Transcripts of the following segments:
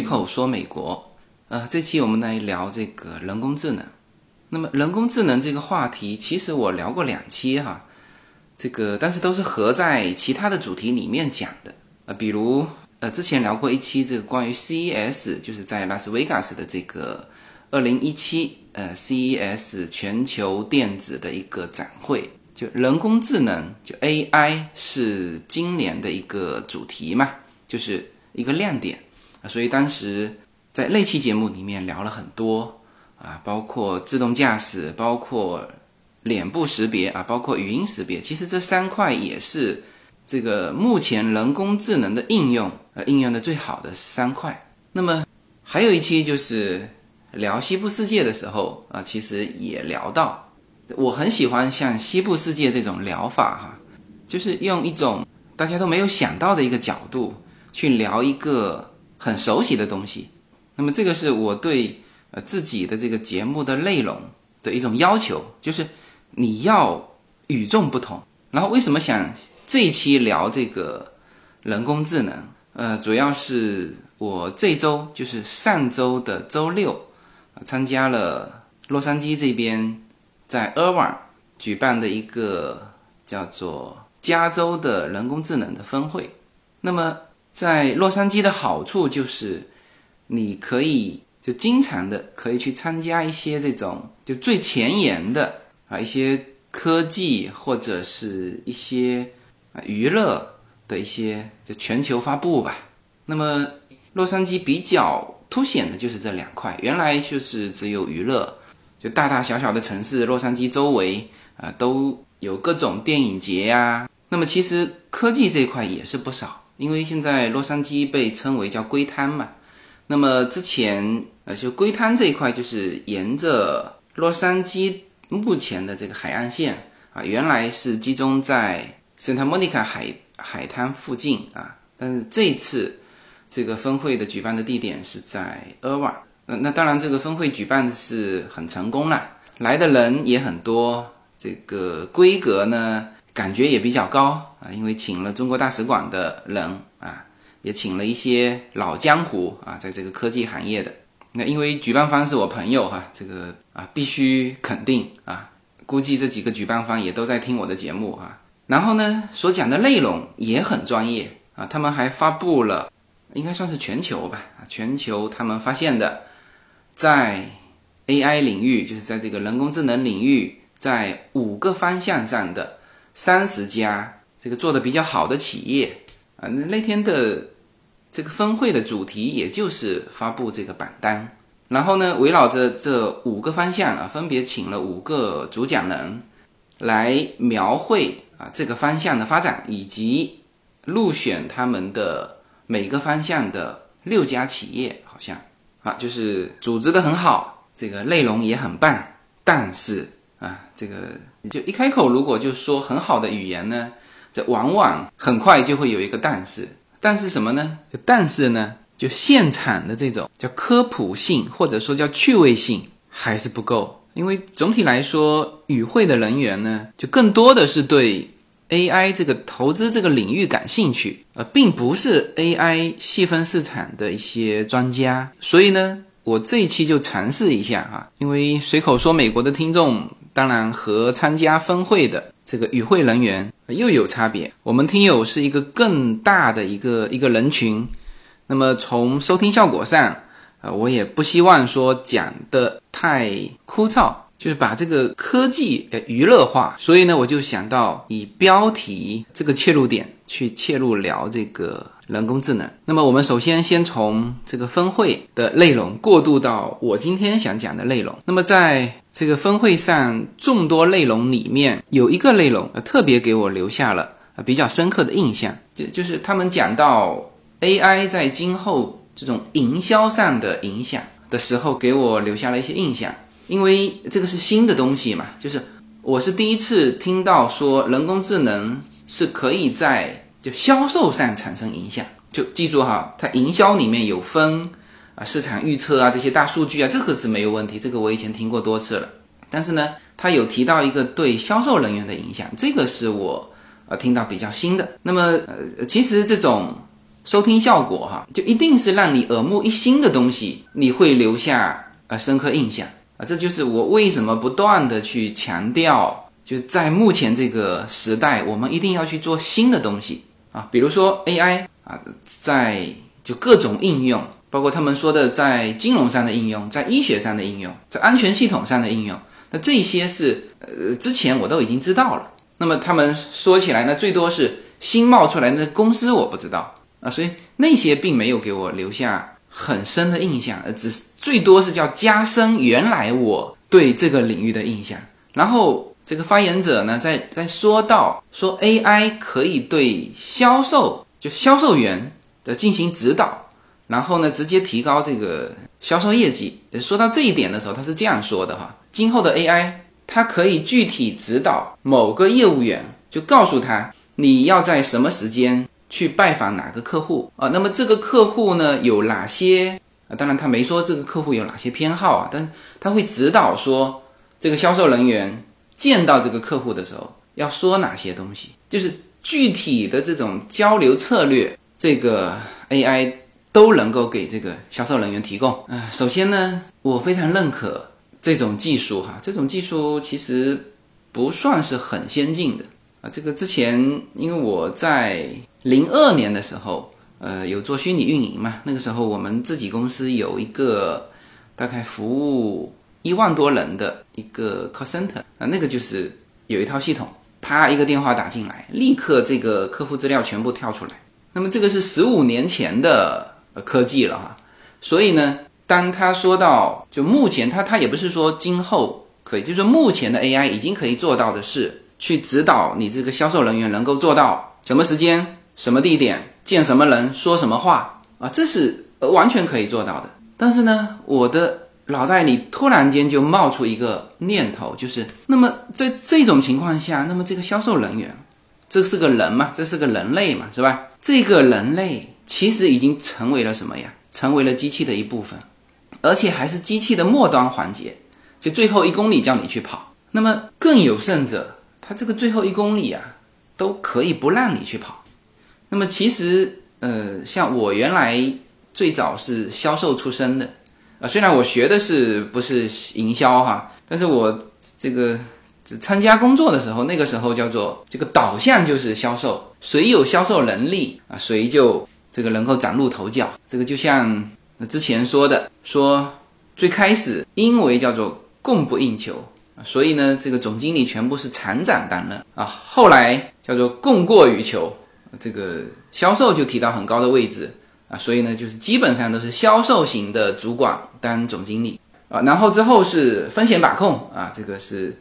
随口说美国，呃，这期我们来聊这个人工智能。那么人工智能这个话题，其实我聊过两期哈，这个但是都是合在其他的主题里面讲的，呃，比如呃之前聊过一期这个关于 CES，就是在拉斯维加斯的这个二零一七呃 CES 全球电子的一个展会，就人工智能就 AI 是今年的一个主题嘛，就是一个亮点，所以当时在那期节目里面聊了很多。啊，包括自动驾驶，包括脸部识别啊，包括语音识别，其实这三块也是这个目前人工智能的应用呃应用的最好的三块。那么还有一期就是聊西部世界的时候啊，其实也聊到，我很喜欢像西部世界这种疗法哈，就是用一种大家都没有想到的一个角度去聊一个很熟悉的东西。那么这个是我对。呃，自己的这个节目的内容的一种要求，就是你要与众不同。然后为什么想这一期聊这个人工智能？呃，主要是我这周就是上周的周六，参加了洛杉矶这边在 Irvine 举办的一个叫做加州的人工智能的峰会。那么在洛杉矶的好处就是你可以。就经常的可以去参加一些这种就最前沿的啊一些科技或者是一些啊娱乐的一些就全球发布吧。那么洛杉矶比较凸显的就是这两块，原来就是只有娱乐，就大大小小的城市洛杉矶周围啊都有各种电影节呀。那么其实科技这块也是不少，因为现在洛杉矶被称为叫硅滩嘛。那么之前，呃，就龟滩这一块，就是沿着洛杉矶目前的这个海岸线啊，原来是集中在 Santa Monica 海海滩附近啊，但是这次这个峰会的举办的地点是在 e r v a。那那当然，这个峰会举办的是很成功了，来的人也很多，这个规格呢感觉也比较高啊，因为请了中国大使馆的人啊。也请了一些老江湖啊，在这个科技行业的。那因为举办方是我朋友哈，这个啊必须肯定啊，估计这几个举办方也都在听我的节目啊。然后呢，所讲的内容也很专业啊，他们还发布了，应该算是全球吧，全球他们发现的，在 AI 领域，就是在这个人工智能领域，在五个方向上的三十家这个做的比较好的企业。啊，那那天的这个峰会的主题也就是发布这个榜单，然后呢，围绕着这五个方向啊，分别请了五个主讲人来描绘啊这个方向的发展，以及入选他们的每个方向的六家企业，好像啊，就是组织的很好，这个内容也很棒，但是啊，这个就一开口如果就说很好的语言呢？这往往很快就会有一个但是，但是什么呢？但是呢，就现场的这种叫科普性或者说叫趣味性还是不够，因为总体来说，与会的人员呢，就更多的是对 AI 这个投资这个领域感兴趣，呃，并不是 AI 细分市场的一些专家。所以呢，我这一期就尝试一下哈，因为随口说美国的听众，当然和参加峰会的。这个与会人员又有差别。我们听友是一个更大的一个一个人群，那么从收听效果上，呃，我也不希望说讲的太枯燥，就是把这个科技呃娱乐化。所以呢，我就想到以标题这个切入点去切入聊这个人工智能。那么我们首先先从这个峰会的内容过渡到我今天想讲的内容。那么在这个峰会上众多内容里面有一个内容，呃，特别给我留下了比较深刻的印象，就就是他们讲到 AI 在今后这种营销上的影响的时候，给我留下了一些印象。因为这个是新的东西嘛，就是我是第一次听到说人工智能是可以在就销售上产生影响。就记住哈，它营销里面有分。啊，市场预测啊，这些大数据啊，这个是没有问题，这个我以前听过多次了。但是呢，它有提到一个对销售人员的影响，这个是我呃听到比较新的。那么呃，其实这种收听效果哈，就一定是让你耳目一新的东西，你会留下呃深刻印象啊。这就是我为什么不断的去强调，就在目前这个时代，我们一定要去做新的东西啊，比如说 AI 啊，在就各种应用。包括他们说的在金融上的应用，在医学上的应用，在安全系统上的应用，那这些是呃之前我都已经知道了。那么他们说起来呢，最多是新冒出来的公司我不知道啊，所以那些并没有给我留下很深的印象，呃，只是最多是叫加深原来我对这个领域的印象。然后这个发言者呢，在在说到说 AI 可以对销售就销售员的进行指导。然后呢，直接提高这个销售业绩。说到这一点的时候，他是这样说的哈：今后的 AI，它可以具体指导某个业务员，就告诉他你要在什么时间去拜访哪个客户啊。那么这个客户呢，有哪些啊？当然他没说这个客户有哪些偏好啊，但是他会指导说，这个销售人员见到这个客户的时候要说哪些东西，就是具体的这种交流策略，这个 AI。都能够给这个销售人员提供。呃，首先呢，我非常认可这种技术哈，这种技术其实不算是很先进的啊。这个之前因为我在零二年的时候，呃，有做虚拟运营嘛，那个时候我们自己公司有一个大概服务一万多人的一个 call center 啊，那个就是有一套系统，啪一个电话打进来，立刻这个客户资料全部跳出来。那么这个是十五年前的。科技了哈，所以呢，当他说到就目前他他也不是说今后可以，就是说目前的 AI 已经可以做到的是去指导你这个销售人员能够做到什么时间、什么地点见什么人、说什么话啊，这是完全可以做到的。但是呢，我的脑袋里突然间就冒出一个念头，就是那么在这种情况下，那么这个销售人员，这是个人嘛，这是个人类嘛，是吧？这个人类。其实已经成为了什么呀？成为了机器的一部分，而且还是机器的末端环节，就最后一公里叫你去跑。那么更有甚者，他这个最后一公里啊，都可以不让你去跑。那么其实，呃，像我原来最早是销售出身的，啊，虽然我学的是不是营销哈，但是我这个参加工作的时候，那个时候叫做这个导向就是销售，谁有销售能力啊，谁就。这个能够崭露头角，这个就像之前说的，说最开始因为叫做供不应求所以呢，这个总经理全部是厂长担任啊。后来叫做供过于求，这个销售就提到很高的位置啊，所以呢，就是基本上都是销售型的主管当总经理啊。然后之后是风险把控啊，这个是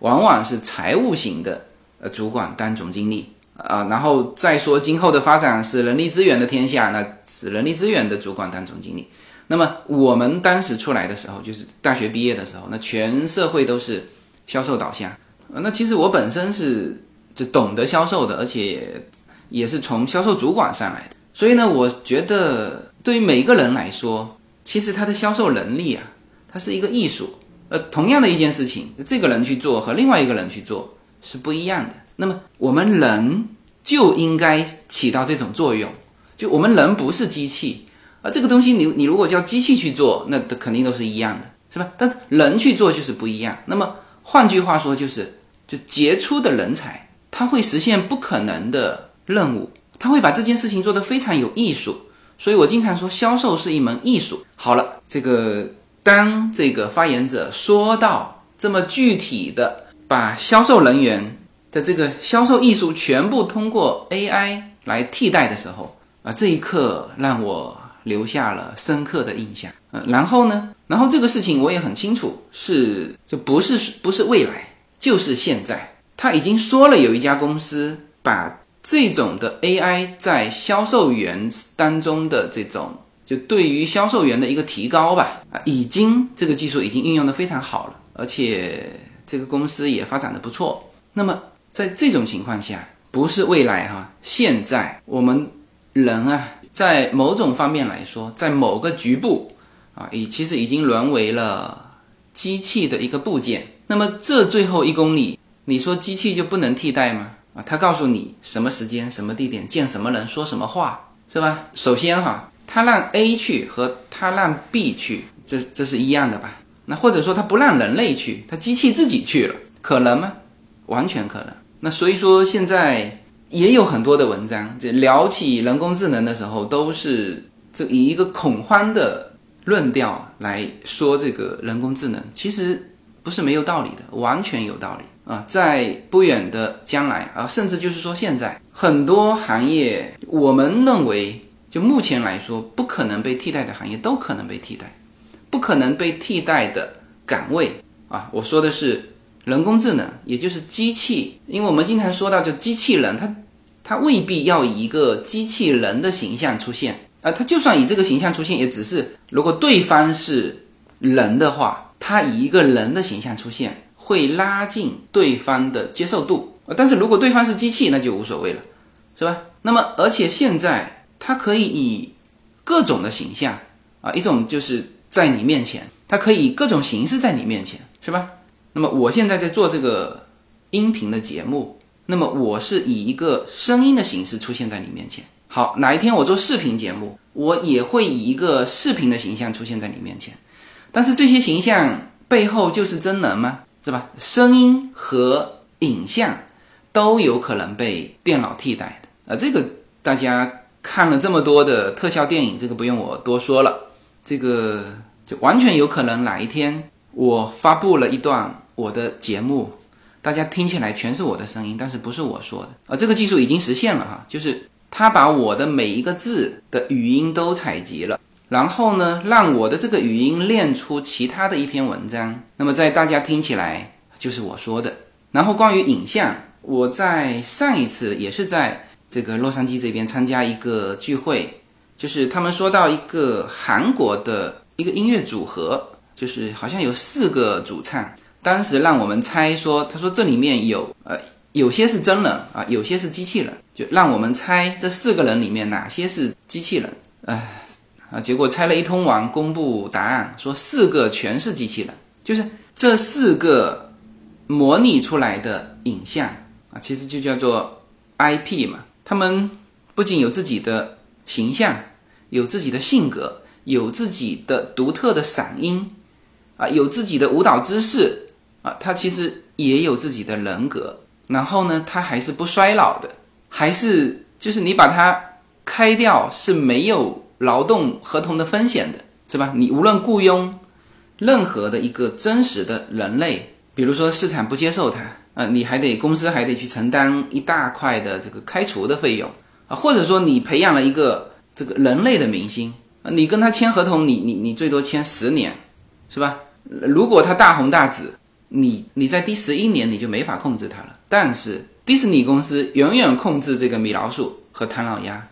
往往是财务型的呃主管当总经理。啊，然后再说今后的发展是人力资源的天下，那是人力资源的主管当总经理。那么我们当时出来的时候，就是大学毕业的时候，那全社会都是销售导向。那其实我本身是就懂得销售的，而且也是从销售主管上来的。所以呢，我觉得对于每个人来说，其实他的销售能力啊，它是一个艺术。呃，同样的一件事情，这个人去做和另外一个人去做是不一样的。那么我们人就应该起到这种作用，就我们人不是机器啊，这个东西你你如果叫机器去做，那肯定都是一样的，是吧？但是人去做就是不一样。那么换句话说就是，就杰出的人才他会实现不可能的任务，他会把这件事情做得非常有艺术。所以我经常说销售是一门艺术。好了，这个当这个发言者说到这么具体的把销售人员。的这个销售艺术全部通过 AI 来替代的时候啊，这一刻让我留下了深刻的印象。嗯，然后呢，然后这个事情我也很清楚，是就不是不是未来，就是现在。他已经说了，有一家公司把这种的 AI 在销售员当中的这种，就对于销售员的一个提高吧，啊，已经这个技术已经应用的非常好了，而且这个公司也发展的不错。那么。在这种情况下，不是未来哈，现在我们人啊，在某种方面来说，在某个局部啊，已其实已经沦为了机器的一个部件。那么这最后一公里，你说机器就不能替代吗？啊，他告诉你什么时间、什么地点见什么人、说什么话，是吧？首先哈，他让 A 去和他让 B 去，这这是一样的吧？那或者说他不让人类去，他机器自己去了，可能吗？完全可能。那所以说现在也有很多的文章，就聊起人工智能的时候，都是这以一个恐慌的论调来说这个人工智能，其实不是没有道理的，完全有道理。啊，在不远的将来啊，甚至就是说现在很多行业，我们认为就目前来说不可能被替代的行业都可能被替代，不可能被替代的岗位啊，我说的是人工智能，也就是机器，因为我们经常说到就机器人，它它未必要以一个机器人的形象出现啊，它就算以这个形象出现，也只是如果对方是人的话，它以一个人的形象出现。会拉近对方的接受度，但是如果对方是机器，那就无所谓了，是吧？那么，而且现在它可以以各种的形象啊，一种就是在你面前，它可以以各种形式在你面前，是吧？那么我现在在做这个音频的节目，那么我是以一个声音的形式出现在你面前。好，哪一天我做视频节目，我也会以一个视频的形象出现在你面前。但是这些形象背后就是真人吗？是吧？声音和影像都有可能被电脑替代的啊！这个大家看了这么多的特效电影，这个不用我多说了。这个就完全有可能哪一天我发布了一段我的节目，大家听起来全是我的声音，但是不是我说的啊！这个技术已经实现了哈，就是它把我的每一个字的语音都采集了。然后呢，让我的这个语音练出其他的一篇文章，那么在大家听起来就是我说的。然后关于影像，我在上一次也是在这个洛杉矶这边参加一个聚会，就是他们说到一个韩国的一个音乐组合，就是好像有四个主唱，当时让我们猜说，他说这里面有呃有些是真人啊，有些是机器人，就让我们猜这四个人里面哪些是机器人，哎。啊！结果猜了一通完，公布答案，说四个全是机器人，就是这四个模拟出来的影像啊，其实就叫做 IP 嘛。他们不仅有自己的形象，有自己的性格，有自己的独特的嗓音啊，有自己的舞蹈姿势啊，他其实也有自己的人格。然后呢，他还是不衰老的，还是就是你把它开掉是没有。劳动合同的风险的是吧？你无论雇佣任何的一个真实的人类，比如说市场不接受他，啊，你还得公司还得去承担一大块的这个开除的费用啊，或者说你培养了一个这个人类的明星啊，你跟他签合同，你你你最多签十年，是吧？如果他大红大紫，你你在第十一年你就没法控制他了。但是迪士尼公司永远控制这个米老鼠和唐老鸭。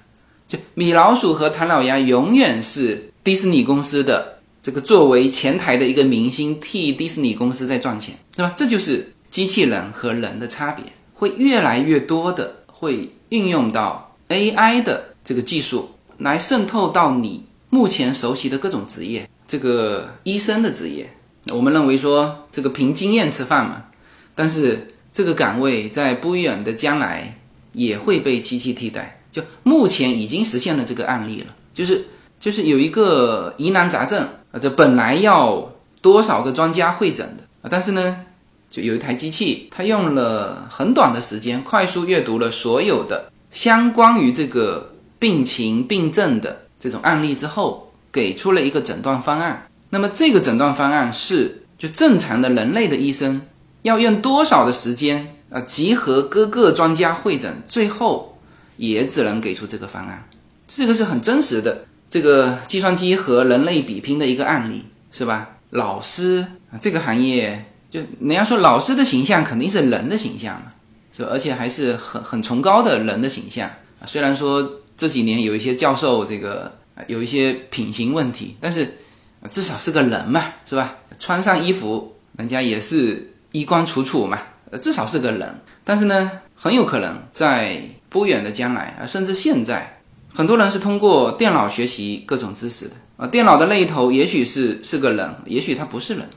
就米老鼠和唐老鸭永远是迪士尼公司的这个作为前台的一个明星，替迪士尼公司在赚钱，是吧？这就是机器人和人的差别，会越来越多的会运用到 AI 的这个技术来渗透到你目前熟悉的各种职业，这个医生的职业，我们认为说这个凭经验吃饭嘛，但是这个岗位在不远的将来也会被机器替代。就目前已经实现了这个案例了，就是就是有一个疑难杂症啊，这本来要多少个专家会诊的啊，但是呢，就有一台机器，它用了很短的时间，快速阅读了所有的相关于这个病情病症的这种案例之后，给出了一个诊断方案。那么这个诊断方案是，就正常的人类的医生要用多少的时间啊，集合各个专家会诊，最后。也只能给出这个方案，这个是很真实的，这个计算机和人类比拼的一个案例，是吧？老师啊，这个行业就人家说老师的形象肯定是人的形象嘛，是吧？而且还是很很崇高的人的形象啊。虽然说这几年有一些教授这个有一些品行问题，但是至少是个人嘛，是吧？穿上衣服，人家也是衣冠楚楚嘛，至少是个人。但是呢，很有可能在不远的将来啊，甚至现在，很多人是通过电脑学习各种知识的啊。电脑的那一头也许是是个人，也许他不是人。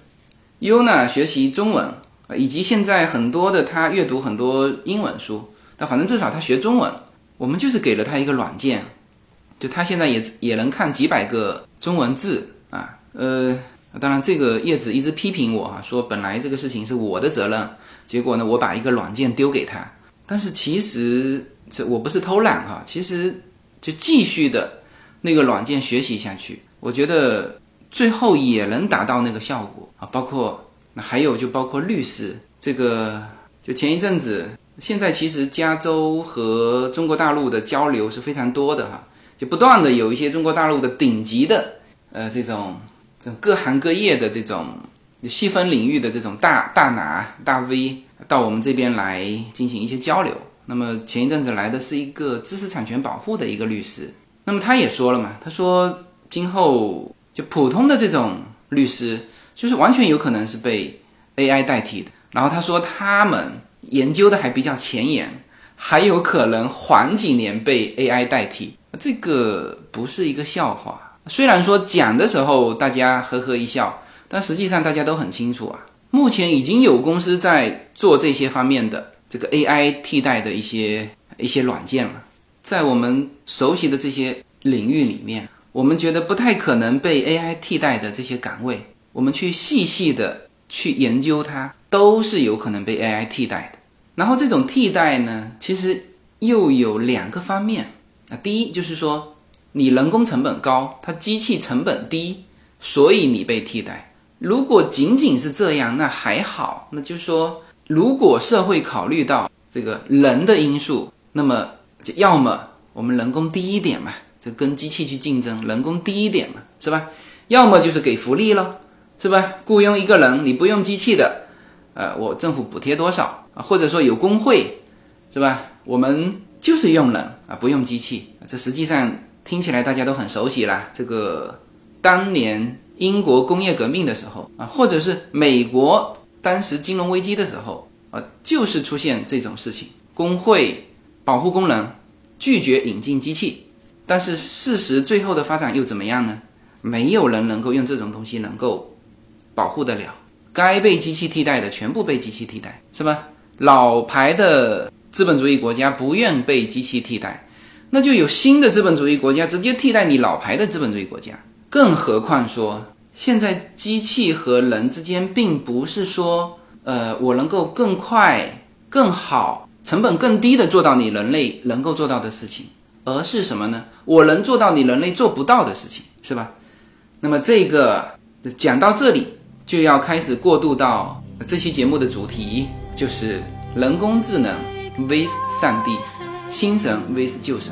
优呢学习中文啊以及现在很多的他阅读很多英文书，但反正至少他学中文，我们就是给了他一个软件，就他现在也也能看几百个中文字啊，呃，当然这个叶子一直批评我啊，说本来这个事情是我的责任，结果呢我把一个软件丢给他，但是其实这我不是偷懒哈，其实就继续的那个软件学习下去，我觉得最后也能达到那个效果啊，包括那还有就包括律师这个，就前一阵子，现在其实加州和中国大陆的交流是非常多的哈，就不断的有一些中国大陆的顶级的呃这种这种各行各业的这种细分领域的这种大大拿大 V 到我们这边来进行一些交流。那么前一阵子来的是一个知识产权保护的一个律师，那么他也说了嘛，他说今后就普通的这种律师，就是完全有可能是被 AI 代替的。然后他说他们研究的还比较前沿，还有可能缓几年被 AI 代替，这个不是一个笑话。虽然说讲的时候大家呵呵一笑，但实际上大家都很清楚啊，目前已经有公司在做这些方面的。这个 AI 替代的一些一些软件了，在我们熟悉的这些领域里面，我们觉得不太可能被 AI 替代的这些岗位，我们去细细的去研究它，都是有可能被 AI 替代的。然后这种替代呢，其实又有两个方面啊，第一就是说你人工成本高，它机器成本低，所以你被替代。如果仅仅是这样，那还好，那就是说。如果社会考虑到这个人的因素，那么就要么我们人工低一点嘛，就跟机器去竞争，人工低一点嘛，是吧？要么就是给福利咯，是吧？雇佣一个人，你不用机器的，呃，我政府补贴多少啊？或者说有工会，是吧？我们就是用人啊，不用机器。这实际上听起来大家都很熟悉了。这个当年英国工业革命的时候啊，或者是美国。当时金融危机的时候，啊，就是出现这种事情，工会保护工人，拒绝引进机器，但是事实最后的发展又怎么样呢？没有人能够用这种东西能够保护得了，该被机器替代的全部被机器替代，是吧？老牌的资本主义国家不愿被机器替代，那就有新的资本主义国家直接替代你老牌的资本主义国家，更何况说。现在机器和人之间，并不是说，呃，我能够更快、更好、成本更低的做到你人类能够做到的事情，而是什么呢？我能做到你人类做不到的事情，是吧？那么这个讲到这里，就要开始过渡到这期节目的主题，就是人工智能 vs 上帝，新神 vs 旧神。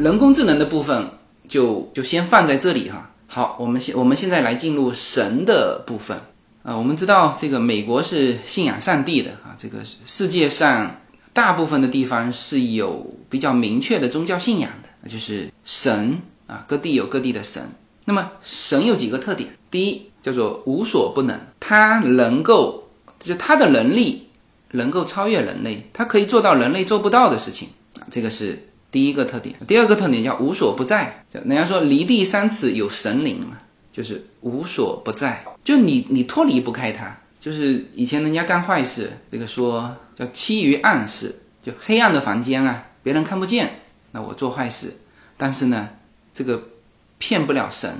人工智能的部分就就先放在这里哈。好，我们现我们现在来进入神的部分啊。我们知道这个美国是信仰上帝的啊，这个世界上大部分的地方是有比较明确的宗教信仰的，就是神啊，各地有各地的神。那么神有几个特点？第一叫做无所不能，他能够就他的能力能够超越人类，他可以做到人类做不到的事情啊，这个是。第一个特点，第二个特点叫无所不在。人家说离地三尺有神灵嘛，就是无所不在，就你你脱离不开它。就是以前人家干坏事，这个说叫欺于暗室，就黑暗的房间啊，别人看不见，那我做坏事，但是呢，这个骗不了神，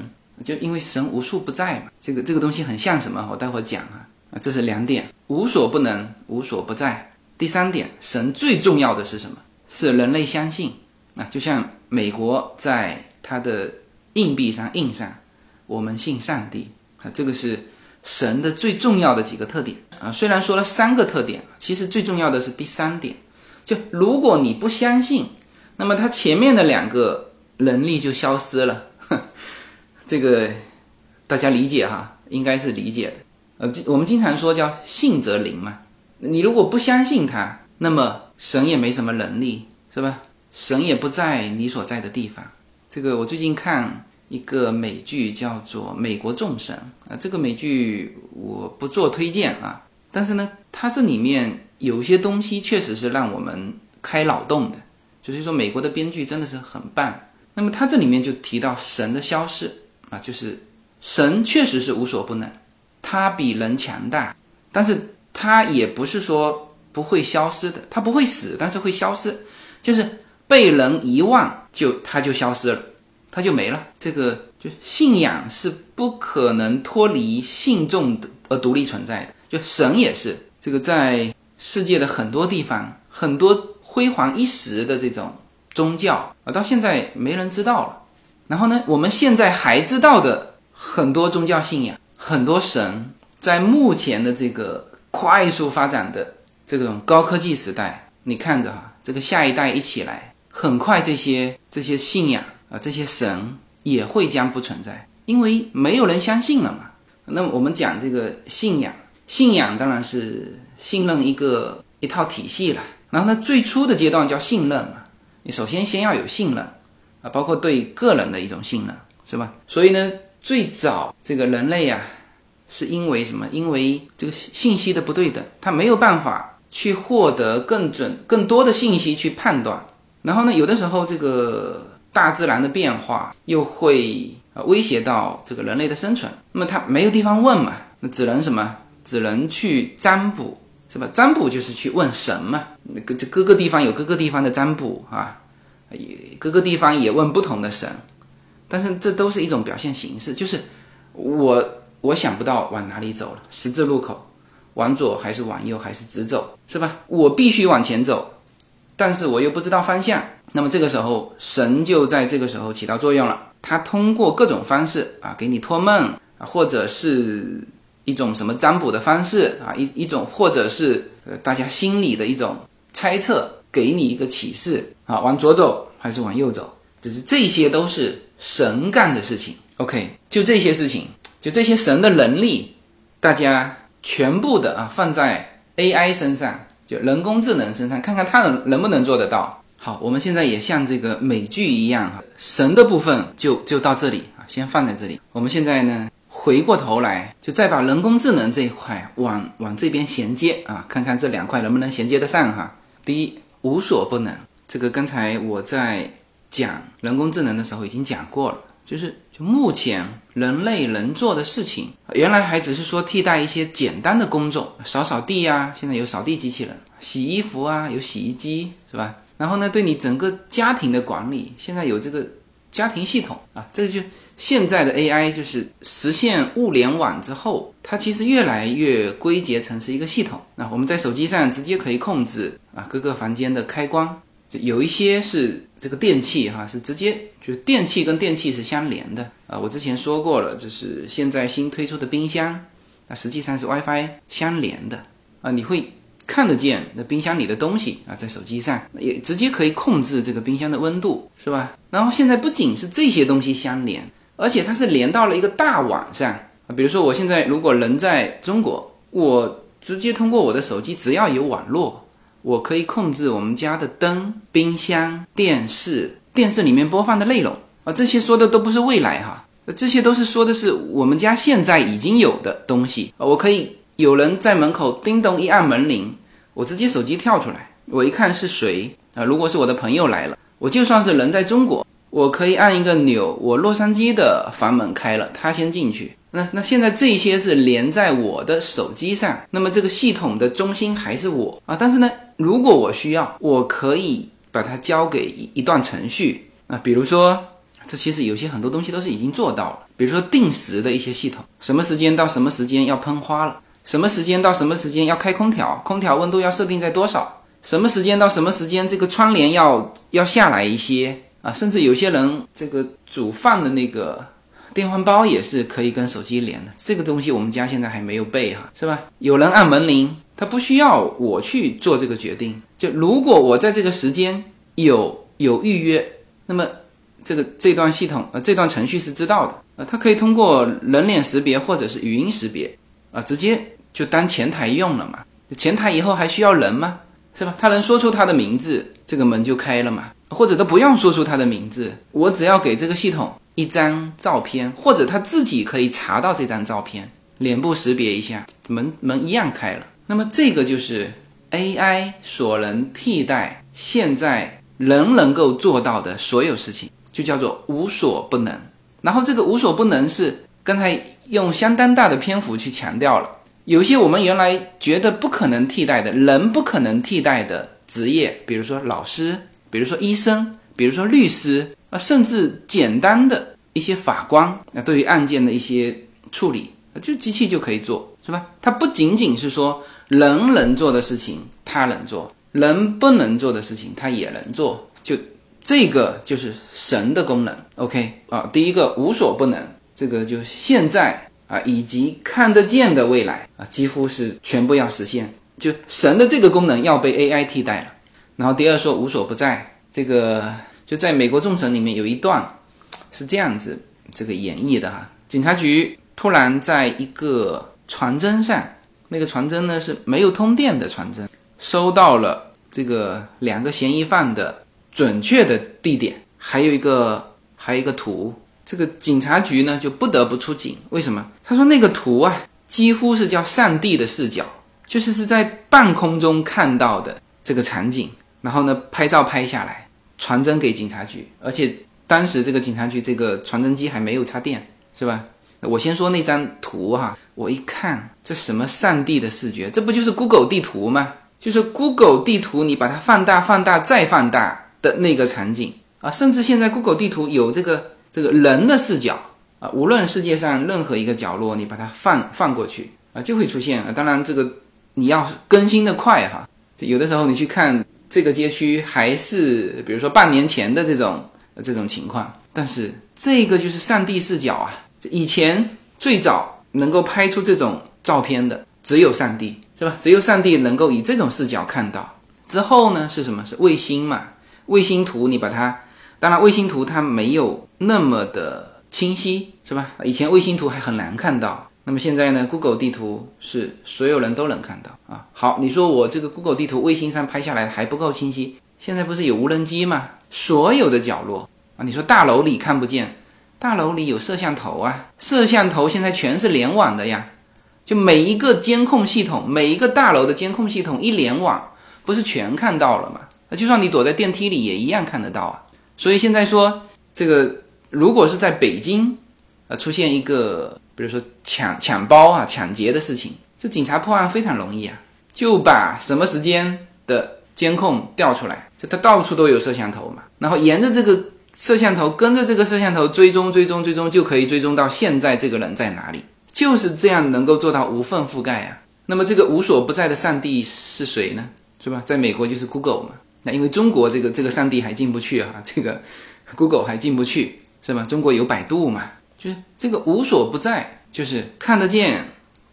就因为神无处不在嘛。这个这个东西很像什么？我待会儿讲啊。啊，这是两点，无所不能，无所不在。第三点，神最重要的是什么？是人类相信。啊，就像美国在它的硬币上印上“我们信上帝”，啊，这个是神的最重要的几个特点啊。虽然说了三个特点，其实最重要的是第三点。就如果你不相信，那么它前面的两个能力就消失了。这个大家理解哈，应该是理解的。呃，我们经常说叫信则灵嘛。你如果不相信他，那么神也没什么能力，是吧？神也不在你所在的地方。这个我最近看一个美剧叫做《美国众神》啊，这个美剧我不做推荐啊，但是呢，它这里面有些东西确实是让我们开脑洞的。就是说，美国的编剧真的是很棒。那么它这里面就提到神的消逝啊，就是神确实是无所不能，他比人强大，但是他也不是说不会消失的，他不会死，但是会消失，就是被人遗忘，就他就消失了，他就没了。这个就信仰是不可能脱离信众的而独立存在的，就神也是这个在世界的很多地方很多。辉煌一时的这种宗教啊，到现在没人知道了。然后呢，我们现在还知道的很多宗教信仰、很多神，在目前的这个快速发展的这种高科技时代，你看着哈，这个下一代一起来，很快这些这些信仰啊，这些神也会将不存在，因为没有人相信了嘛。那我们讲这个信仰，信仰当然是信任一个一套体系了。然后呢，最初的阶段叫信任嘛，你首先先要有信任啊，包括对个人的一种信任，是吧？所以呢，最早这个人类啊，是因为什么？因为这个信息的不对等，他没有办法去获得更准、更多的信息去判断。然后呢，有的时候这个大自然的变化又会威胁到这个人类的生存，那么他没有地方问嘛，那只能什么？只能去占卜。是吧？占卜就是去问神嘛。那个这各个地方有各个地方的占卜啊，也各个地方也问不同的神。但是这都是一种表现形式，就是我我想不到往哪里走了，十字路口，往左还是往右还是直走，是吧？我必须往前走，但是我又不知道方向。那么这个时候神就在这个时候起到作用了，他通过各种方式啊，给你托梦啊，或者是。一种什么占卜的方式啊？一一种或者是呃大家心里的一种猜测，给你一个启示啊，往左走还是往右走？只是这些都是神干的事情。OK，就这些事情，就这些神的能力，大家全部的啊放在 AI 身上，就人工智能身上，看看它能能不能做得到。好，我们现在也像这个美剧一样，神的部分就就到这里啊，先放在这里。我们现在呢？回过头来，就再把人工智能这一块往往这边衔接啊，看看这两块能不能衔接得上哈。第一，无所不能，这个刚才我在讲人工智能的时候已经讲过了，就是就目前人类能做的事情，原来还只是说替代一些简单的工作，扫扫地呀，现在有扫地机器人，洗衣服啊，有洗衣机是吧？然后呢，对你整个家庭的管理，现在有这个家庭系统啊，这就。现在的 AI 就是实现物联网之后，它其实越来越归结成是一个系统。那我们在手机上直接可以控制啊各个房间的开关，有一些是这个电器哈，是直接就是电器跟电器是相连的啊。我之前说过了，就是现在新推出的冰箱，那实际上是 WiFi 相连的啊，你会看得见那冰箱里的东西啊，在手机上也直接可以控制这个冰箱的温度，是吧？然后现在不仅是这些东西相连。而且它是连到了一个大网上啊，比如说我现在如果人在中国，我直接通过我的手机，只要有网络，我可以控制我们家的灯、冰箱、电视、电视里面播放的内容啊。这些说的都不是未来哈，这些都是说的是我们家现在已经有的东西啊。我可以有人在门口叮咚一按门铃，我直接手机跳出来，我一看是谁啊？如果是我的朋友来了，我就算是人在中国。我可以按一个钮，我洛杉矶的房门开了，他先进去，那那现在这些是连在我的手机上，那么这个系统的中心还是我啊。但是呢，如果我需要，我可以把它交给一一段程序啊，比如说，这其实有些很多东西都是已经做到了，比如说定时的一些系统，什么时间到什么时间要喷花了，什么时间到什么时间要开空调，空调温度要设定在多少，什么时间到什么时间这个窗帘要要下来一些啊，甚至有些人这个煮饭的那个。电饭煲也是可以跟手机连的，这个东西我们家现在还没有备哈，是吧？有人按门铃，他不需要我去做这个决定。就如果我在这个时间有有预约，那么这个这段系统呃这段程序是知道的呃，它可以通过人脸识别或者是语音识别啊，直接就当前台用了嘛。前台以后还需要人吗？是吧？他能说出他的名字，这个门就开了嘛。或者都不用说出他的名字，我只要给这个系统。一张照片，或者他自己可以查到这张照片，脸部识别一下，门门一样开了。那么这个就是 AI 所能替代现在人能够做到的所有事情，就叫做无所不能。然后这个无所不能是刚才用相当大的篇幅去强调了，有些我们原来觉得不可能替代的人不可能替代的职业，比如说老师，比如说医生，比如说律师。啊，甚至简单的一些法官啊，对于案件的一些处理，就机器就可以做，是吧？它不仅仅是说人能做的事情，它能做；人不能做的事情，它也能做。就这个就是神的功能。OK 啊，第一个无所不能，这个就现在啊，以及看得见的未来啊，几乎是全部要实现。就神的这个功能要被 AI 替代了。然后第二说无所不在，这个。就在美国众神里面有一段是这样子这个演绎的哈，警察局突然在一个传真上，那个传真呢是没有通电的传真，收到了这个两个嫌疑犯的准确的地点，还有一个还有一个图，这个警察局呢就不得不出警，为什么？他说那个图啊几乎是叫上帝的视角，就是是在半空中看到的这个场景，然后呢拍照拍下来。传真给警察局，而且当时这个警察局这个传真机还没有插电，是吧？我先说那张图哈，我一看这什么上帝的视觉，这不就是 Google 地图吗？就是 Google 地图，你把它放大、放大再放大的那个场景啊，甚至现在 Google 地图有这个这个人的视角啊，无论世界上任何一个角落，你把它放放过去啊，就会出现啊。当然这个你要更新的快哈，有的时候你去看。这个街区还是比如说半年前的这种这种情况，但是这个就是上帝视角啊！以前最早能够拍出这种照片的只有上帝，是吧？只有上帝能够以这种视角看到。之后呢是什么？是卫星嘛？卫星图你把它，当然卫星图它没有那么的清晰，是吧？以前卫星图还很难看到。那么现在呢？Google 地图是所有人都能看到啊。好，你说我这个 Google 地图卫星上拍下来还不够清晰，现在不是有无人机吗？所有的角落啊，你说大楼里看不见，大楼里有摄像头啊，摄像头现在全是联网的呀，就每一个监控系统，每一个大楼的监控系统一联网，不是全看到了吗？那就算你躲在电梯里也一样看得到啊。所以现在说这个，如果是在北京，呃，出现一个。比如说抢抢包啊、抢劫的事情，这警察破案非常容易啊，就把什么时间的监控调出来，就他到处都有摄像头嘛，然后沿着这个摄像头，跟着这个摄像头追踪、追踪、追踪，就可以追踪到现在这个人在哪里，就是这样能够做到无缝覆盖啊。那么这个无所不在的上帝是谁呢？是吧？在美国就是 Google 嘛，那因为中国这个这个上帝还进不去啊，这个 Google 还进不去，是吧？中国有百度嘛。就是这个无所不在，就是看得见、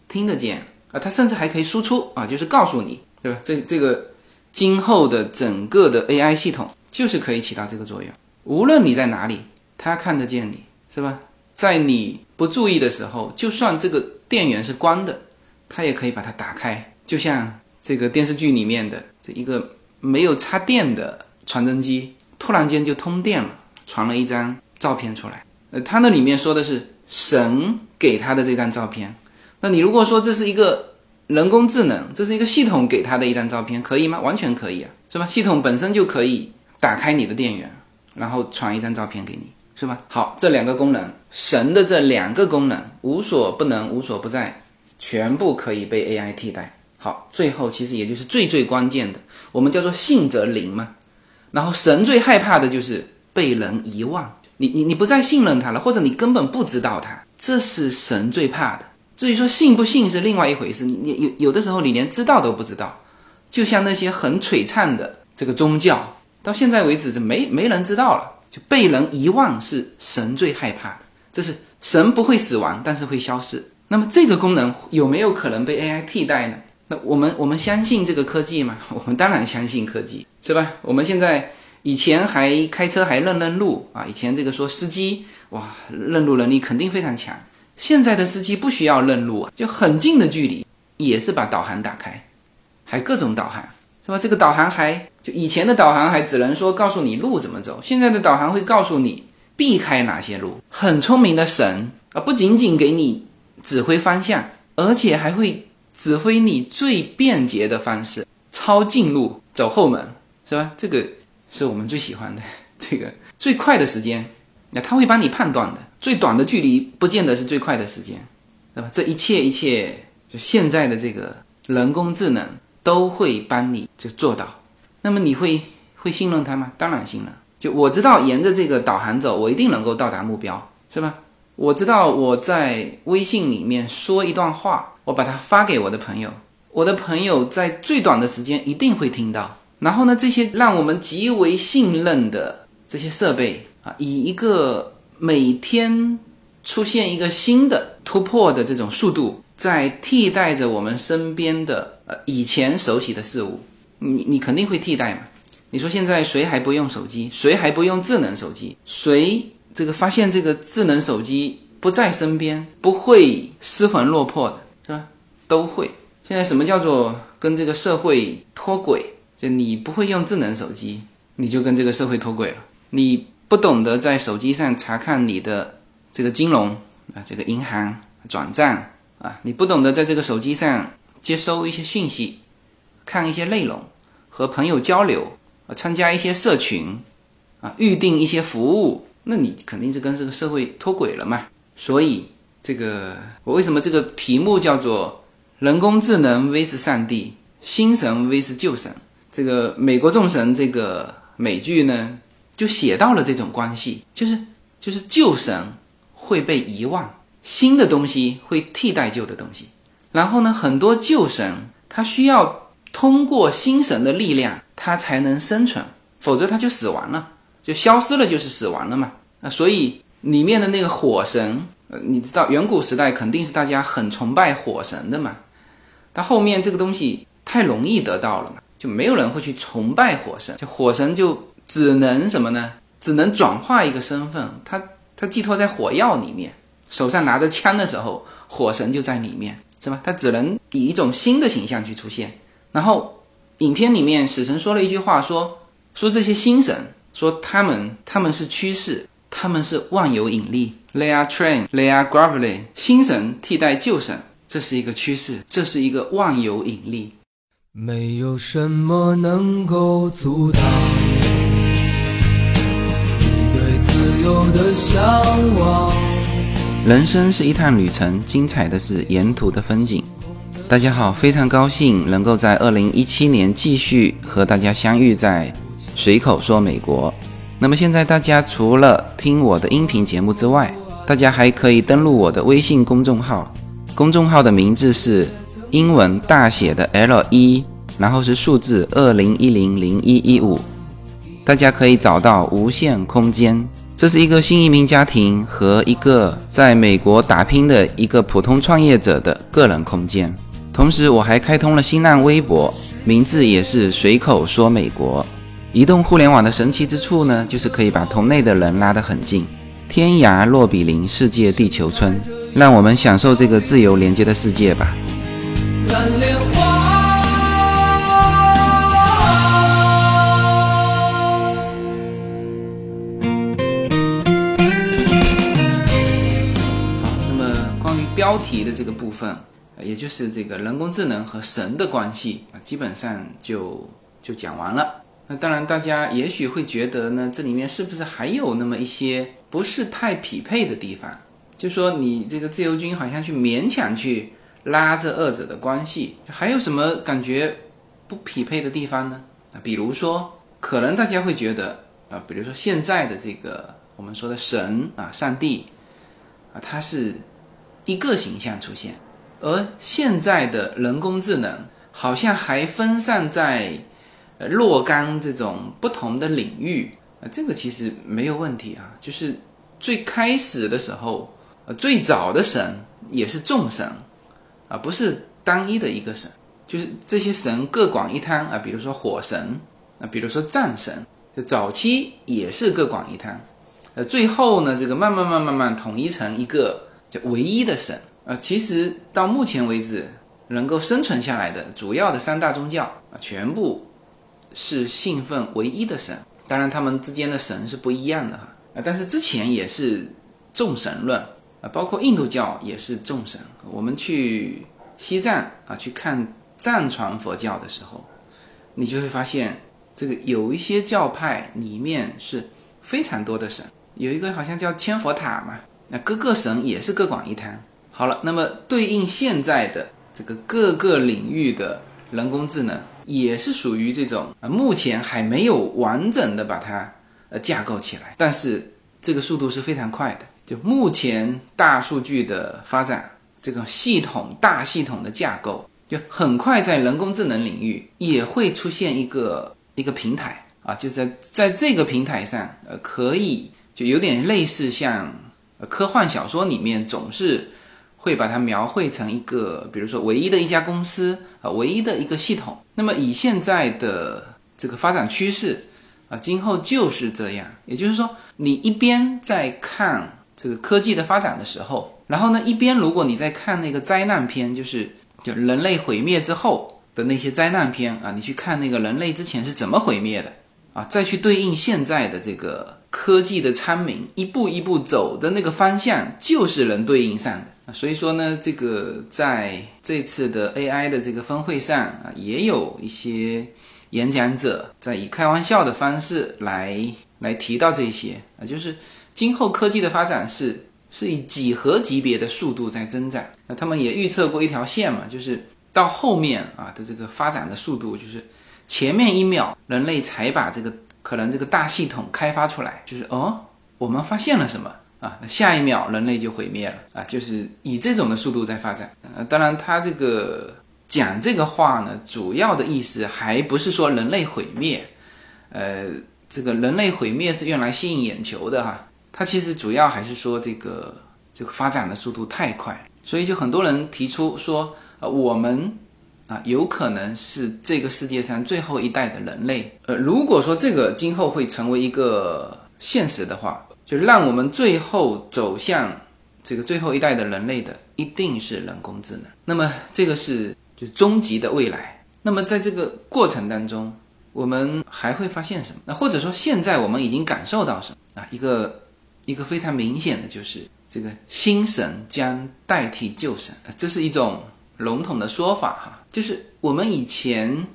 听得见啊，它甚至还可以输出啊，就是告诉你，对吧？这这个今后的整个的 AI 系统就是可以起到这个作用。无论你在哪里，它看得见你，是吧？在你不注意的时候，就算这个电源是关的，它也可以把它打开。就像这个电视剧里面的这一个没有插电的传真机，突然间就通电了，传了一张照片出来。呃，他那里面说的是神给他的这张照片，那你如果说这是一个人工智能，这是一个系统给他的一张照片，可以吗？完全可以啊，是吧？系统本身就可以打开你的电源，然后传一张照片给你。是吧？好，这两个功能，神的这两个功能，无所不能，无所不在，全部可以被 AI 替代。好，最后其实也就是最最关键的，我们叫做信则灵嘛。然后神最害怕的就是被人遗忘，你你你不再信任他了，或者你根本不知道他，这是神最怕的。至于说信不信是另外一回事，你你有有的时候你连知道都不知道，就像那些很璀璨的这个宗教，到现在为止就没没人知道了，就被人遗忘是神最害怕的。这是神不会死亡，但是会消失。那么这个功能有没有可能被 AI 替代呢？那我们我们相信这个科技吗？我们当然相信科技，是吧？我们现在以前还开车还认认路啊，以前这个说司机哇认路能力肯定非常强，现在的司机不需要认路啊，就很近的距离也是把导航打开，还各种导航，是吧？这个导航还就以前的导航还只能说告诉你路怎么走，现在的导航会告诉你避开哪些路，很聪明的神啊，不仅仅给你指挥方向，而且还会。指挥你最便捷的方式，抄近路，走后门，是吧？这个是我们最喜欢的。这个最快的时间，那他会帮你判断的。最短的距离，不见得是最快的时间，对吧？这一切一切，就现在的这个人工智能都会帮你就做到。那么你会会信任它吗？当然信任。就我知道，沿着这个导航走，我一定能够到达目标，是吧？我知道我在微信里面说一段话。我把它发给我的朋友，我的朋友在最短的时间一定会听到。然后呢，这些让我们极为信任的这些设备啊，以一个每天出现一个新的突破的这种速度，在替代着我们身边的呃以前熟悉的事物。你你肯定会替代嘛？你说现在谁还不用手机？谁还不用智能手机？谁这个发现这个智能手机不在身边不会失魂落魄的？是吧都会。现在什么叫做跟这个社会脱轨？就你不会用智能手机，你就跟这个社会脱轨了。你不懂得在手机上查看你的这个金融啊，这个银行转账啊，你不懂得在这个手机上接收一些讯息，看一些内容，和朋友交流啊，参加一些社群啊，预定一些服务，那你肯定是跟这个社会脱轨了嘛。所以这个我为什么这个题目叫做？人工智能 vs 上帝，新神 vs 旧神。这个美国众神这个美剧呢，就写到了这种关系，就是就是旧神会被遗忘，新的东西会替代旧的东西。然后呢，很多旧神他需要通过新神的力量，他才能生存，否则他就死亡了，就消失了，就是死亡了嘛。啊，所以里面的那个火神，呃，你知道远古时代肯定是大家很崇拜火神的嘛。那后面这个东西太容易得到了嘛，就没有人会去崇拜火神，就火神就只能什么呢？只能转化一个身份，他他寄托在火药里面，手上拿着枪的时候，火神就在里面，是吧？他只能以一种新的形象去出现。然后影片里面死神说了一句话，说说这些新神，说他们他们是趋势，他们是万有引力，They are train, they are gravity。新神替代旧神。这是一个趋势，这是一个万有引力。没有什么能够阻挡你对自由的向往。人生是一趟旅程，精彩的是沿途的风景。大家好，非常高兴能够在二零一七年继续和大家相遇在随口说美国。那么现在大家除了听我的音频节目之外，大家还可以登录我的微信公众号。公众号的名字是英文大写的 L 一，然后是数字二零一零零一一五，大家可以找到无限空间。这是一个新移民家庭和一个在美国打拼的一个普通创业者的个人空间。同时，我还开通了新浪微博，名字也是随口说美国。移动互联网的神奇之处呢，就是可以把同类的人拉得很近，天涯若比邻，世界地球村。让我们享受这个自由连接的世界吧。蓝莲花。好，那么关于标题的这个部分，也就是这个人工智能和神的关系啊，基本上就就讲完了。那当然，大家也许会觉得呢，这里面是不是还有那么一些不是太匹配的地方？就说你这个自由军好像去勉强去拉这二者的关系，还有什么感觉不匹配的地方呢？啊，比如说，可能大家会觉得啊，比如说现在的这个我们说的神啊，上帝啊，它是一个形象出现，而现在的人工智能好像还分散在若干这种不同的领域啊，这个其实没有问题啊，就是最开始的时候。呃最早的神也是众神，啊，不是单一的一个神，就是这些神各广一摊啊。比如说火神，啊，比如说战神，就早期也是各广一摊，呃，最后呢，这个慢慢慢慢慢统一成一个叫唯一的神。啊，其实到目前为止，能够生存下来的主要的三大宗教啊，全部是信奉唯一的神。当然，他们之间的神是不一样的哈，啊，但是之前也是众神论。啊，包括印度教也是众神。我们去西藏啊，去看藏传佛教的时候，你就会发现，这个有一些教派里面是非常多的神。有一个好像叫千佛塔嘛，那各个神也是各广一摊。好了，那么对应现在的这个各个领域的人工智能，也是属于这种啊，目前还没有完整的把它呃架构起来，但是这个速度是非常快的。就目前大数据的发展，这个系统大系统的架构，就很快在人工智能领域也会出现一个一个平台啊，就在在这个平台上，呃，可以就有点类似像科幻小说里面总是会把它描绘成一个，比如说唯一的一家公司啊，唯一的一个系统。那么以现在的这个发展趋势啊，今后就是这样，也就是说，你一边在看。这个科技的发展的时候，然后呢，一边如果你在看那个灾难片，就是就人类毁灭之后的那些灾难片啊，你去看那个人类之前是怎么毁灭的啊，再去对应现在的这个科技的昌明，一步一步走的那个方向，就是能对应上的。所以说呢，这个在这次的 AI 的这个峰会上啊，也有一些演讲者在以开玩笑的方式来来提到这些啊，就是。今后科技的发展是是以几何级别的速度在增长，那他们也预测过一条线嘛，就是到后面啊的这个发展的速度，就是前面一秒人类才把这个可能这个大系统开发出来，就是哦我们发现了什么啊，那下一秒人类就毁灭了啊，就是以这种的速度在发展。呃，当然他这个讲这个话呢，主要的意思还不是说人类毁灭，呃，这个人类毁灭是用来吸引眼球的哈。它其实主要还是说这个这个发展的速度太快，所以就很多人提出说，呃，我们啊有可能是这个世界上最后一代的人类。呃，如果说这个今后会成为一个现实的话，就让我们最后走向这个最后一代的人类的一定是人工智能。那么这个是就终极的未来。那么在这个过程当中，我们还会发现什么？那或者说现在我们已经感受到什么啊？一个。一个非常明显的就是这个新神将代替旧神，这是一种笼统的说法哈，就是我们以前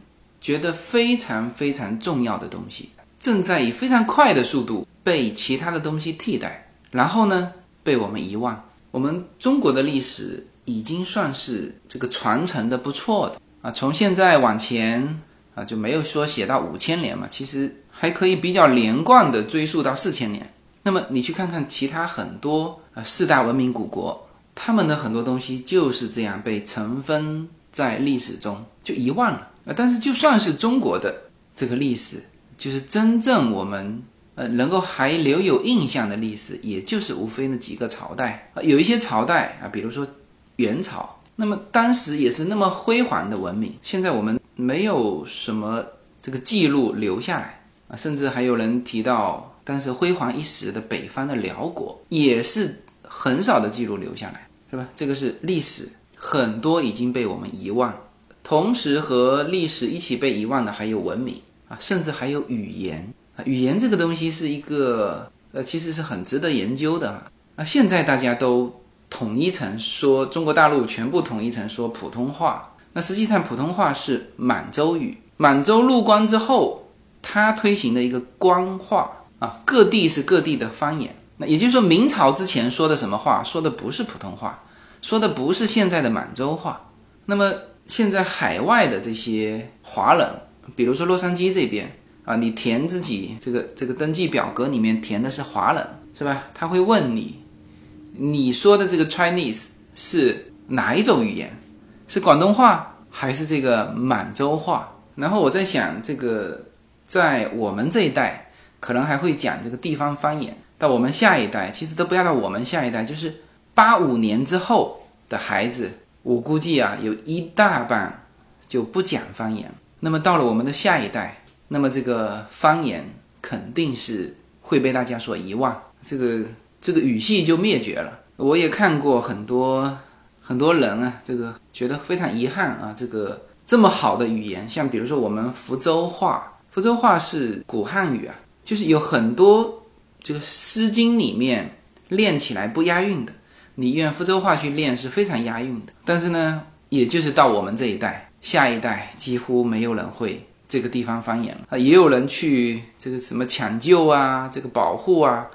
觉得非常非常重要的东西，正在以非常快的速度被其他的东西替代，然后呢被我们遗忘。我们中国的历史已经算是这个传承的不错的啊，从现在往前啊就没有说写到五千年嘛，其实还可以比较连贯的追溯到四千年。那么你去看看其他很多呃四大文明古国，他们的很多东西就是这样被尘封在历史中，就遗忘了啊。但是就算是中国的这个历史，就是真正我们呃能够还留有印象的历史，也就是无非那几个朝代啊。有一些朝代啊，比如说元朝，那么当时也是那么辉煌的文明，现在我们没有什么这个记录留下来啊，甚至还有人提到。但是辉煌一时的北方的辽国也是很少的记录留下来，是吧？这个是历史，很多已经被我们遗忘。同时和历史一起被遗忘的还有文明啊，甚至还有语言啊。语言这个东西是一个呃，其实是很值得研究的啊。现在大家都统一成说中国大陆全部统一成说普通话，那实际上普通话是满洲语。满洲入关之后。它推行的一个官话啊，各地是各地的方言。那也就是说，明朝之前说的什么话，说的不是普通话，说的不是现在的满洲话。那么现在海外的这些华人，比如说洛杉矶这边啊，你填自己这个这个登记表格里面填的是华人，是吧？他会问你，你说的这个 Chinese 是哪一种语言？是广东话还是这个满洲话？然后我在想，这个在我们这一代可能还会讲这个地方方言，到我们下一代，其实都不要到我们下一代，就是八五年之后的孩子，我估计啊，有一大半就不讲方言。那么到了我们的下一代，那么这个方言肯定是会被大家所遗忘，这个这个语系就灭绝了。我也看过很多。很多人啊，这个觉得非常遗憾啊，这个这么好的语言，像比如说我们福州话，福州话是古汉语啊，就是有很多这个《诗经》里面练起来不押韵的，你用福州话去练是非常押韵的。但是呢，也就是到我们这一代，下一代几乎没有人会这个地方方言了啊，也有人去这个什么抢救啊，这个保护啊，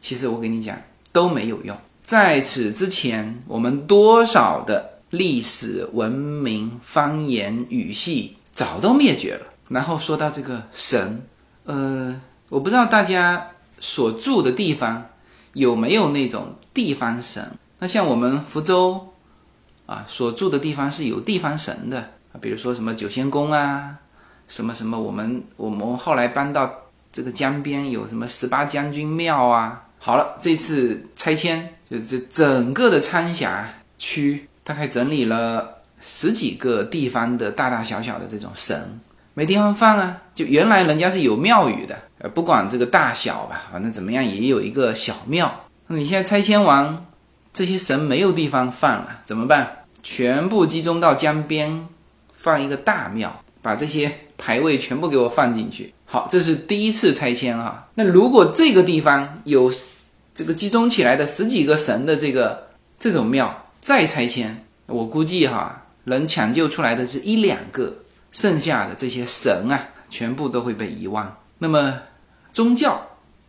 其实我跟你讲都没有用。在此之前，我们多少的历史文明、方言、语系早都灭绝了。然后说到这个神，呃，我不知道大家所住的地方有没有那种地方神。那像我们福州啊，所住的地方是有地方神的啊，比如说什么九仙宫啊，什么什么，我们我们后来搬到这个江边，有什么十八将军庙啊。好了，这次拆迁。就是整个的参辖区，大概整理了十几个地方的大大小小的这种神，没地方放啊。就原来人家是有庙宇的，呃，不管这个大小吧，反正怎么样也有一个小庙。那你现在拆迁完，这些神没有地方放了，怎么办？全部集中到江边，放一个大庙，把这些牌位全部给我放进去。好，这是第一次拆迁哈。那如果这个地方有。这个集中起来的十几个神的这个这种庙再拆迁，我估计哈能抢救出来的是一两个，剩下的这些神啊，全部都会被遗忘。那么宗教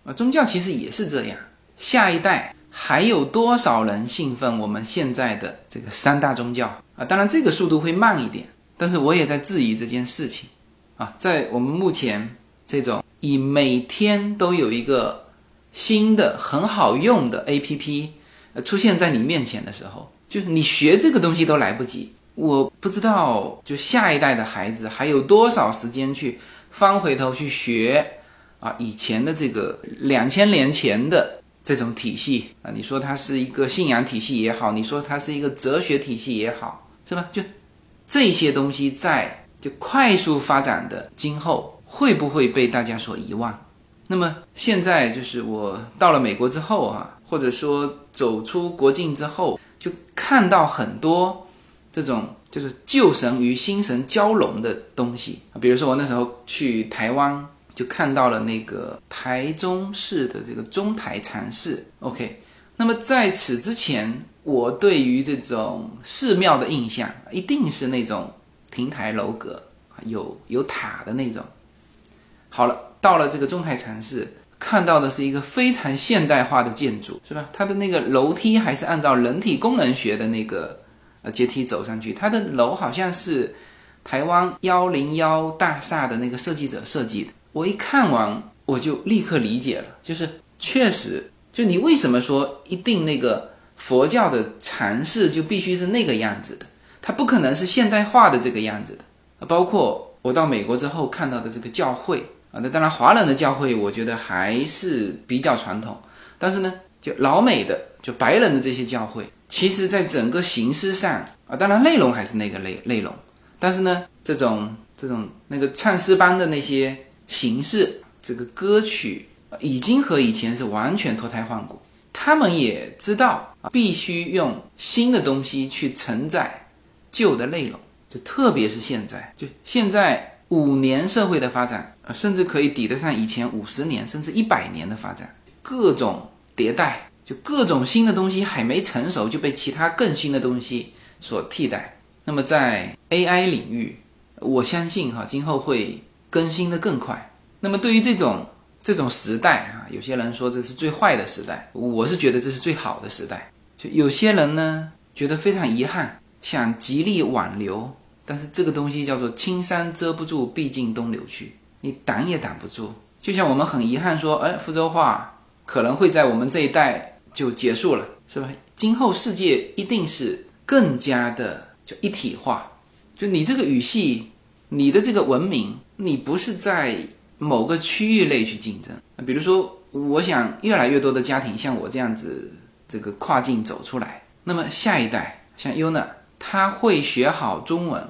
啊，宗教其实也是这样，下一代还有多少人信奉我们现在的这个三大宗教啊？当然这个速度会慢一点，但是我也在质疑这件事情啊，在我们目前这种以每天都有一个。新的很好用的 A P P，出现在你面前的时候，就是你学这个东西都来不及。我不知道，就下一代的孩子还有多少时间去翻回头去学啊？以前的这个两千年前的这种体系啊，你说它是一个信仰体系也好，你说它是一个哲学体系也好，是吧？就这些东西在就快速发展的今后，会不会被大家所遗忘？那么现在就是我到了美国之后啊，或者说走出国境之后，就看到很多这种就是旧神与新神交融的东西啊。比如说我那时候去台湾，就看到了那个台中市的这个中台禅寺。OK，那么在此之前，我对于这种寺庙的印象，一定是那种亭台楼阁，有有塔的那种。好了。到了这个中台禅寺，看到的是一个非常现代化的建筑，是吧？它的那个楼梯还是按照人体功能学的那个呃阶梯走上去，它的楼好像是台湾幺零幺大厦的那个设计者设计的。我一看完，我就立刻理解了，就是确实，就你为什么说一定那个佛教的禅寺就必须是那个样子的，它不可能是现代化的这个样子的。包括我到美国之后看到的这个教会。啊，那当然，华人的教会我觉得还是比较传统，但是呢，就老美的，就白人的这些教会，其实在整个形式上啊，当然内容还是那个内内容，但是呢，这种这种那个唱诗班的那些形式，这个歌曲已经和以前是完全脱胎换骨。他们也知道啊，必须用新的东西去承载旧的内容，就特别是现在，就现在五年社会的发展。啊，甚至可以抵得上以前五十年甚至一百年的发展，各种迭代，就各种新的东西还没成熟就被其他更新的东西所替代。那么在 AI 领域，我相信哈，今后会更新的更快。那么对于这种这种时代啊，有些人说这是最坏的时代，我是觉得这是最好的时代。就有些人呢觉得非常遗憾，想极力挽留，但是这个东西叫做青山遮不住，毕竟东流去，你挡也挡不住。就像我们很遗憾说，哎，福州话可能会在我们这一代就结束了，是吧？今后世界一定是更加的就一体化，就你这个语系，你的这个文明，你不是在某个区域内去竞争。比如说，我想越来越多的家庭像我这样子，这个跨境走出来，那么下一代像 Yuna，他会学好中文，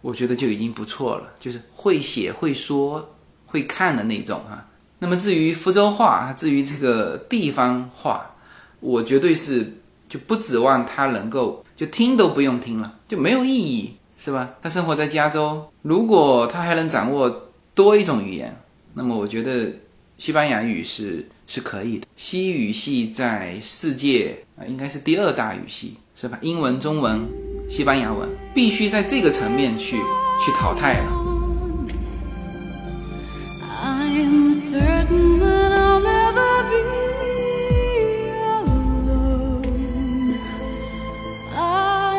我觉得就已经不错了，就是会写会说。会看的那种啊，那么至于福州话，至于这个地方话，我绝对是就不指望他能够就听都不用听了，就没有意义，是吧？他生活在加州，如果他还能掌握多一种语言，那么我觉得西班牙语是是可以的。西语系在世界啊应该是第二大语系，是吧？英文、中文、西班牙文必须在这个层面去去淘汰了。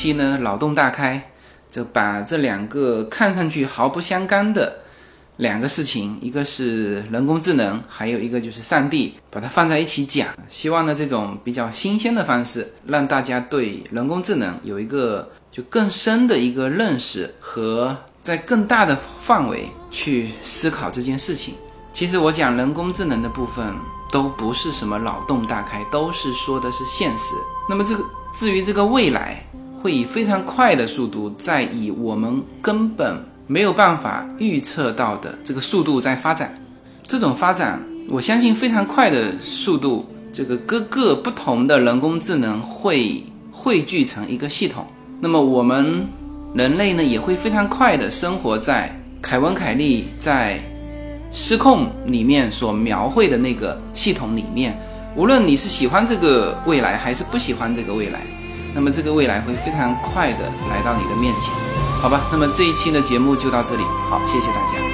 期呢，脑洞大开，就把这两个看上去毫不相干的两个事情，一个是人工智能，还有一个就是上帝，把它放在一起讲。希望呢，这种比较新鲜的方式，让大家对人工智能有一个就更深的一个认识，和在更大的范围去思考这件事情。其实我讲人工智能的部分，都不是什么脑洞大开，都是说的是现实。那么这个至于这个未来。会以非常快的速度，在以我们根本没有办法预测到的这个速度在发展。这种发展，我相信非常快的速度，这个各个不同的人工智能会汇聚成一个系统。那么我们人类呢，也会非常快的生活在凯文·凯利在《失控》里面所描绘的那个系统里面。无论你是喜欢这个未来，还是不喜欢这个未来。那么这个未来会非常快的来到你的面前，好吧？那么这一期的节目就到这里，好，谢谢大家。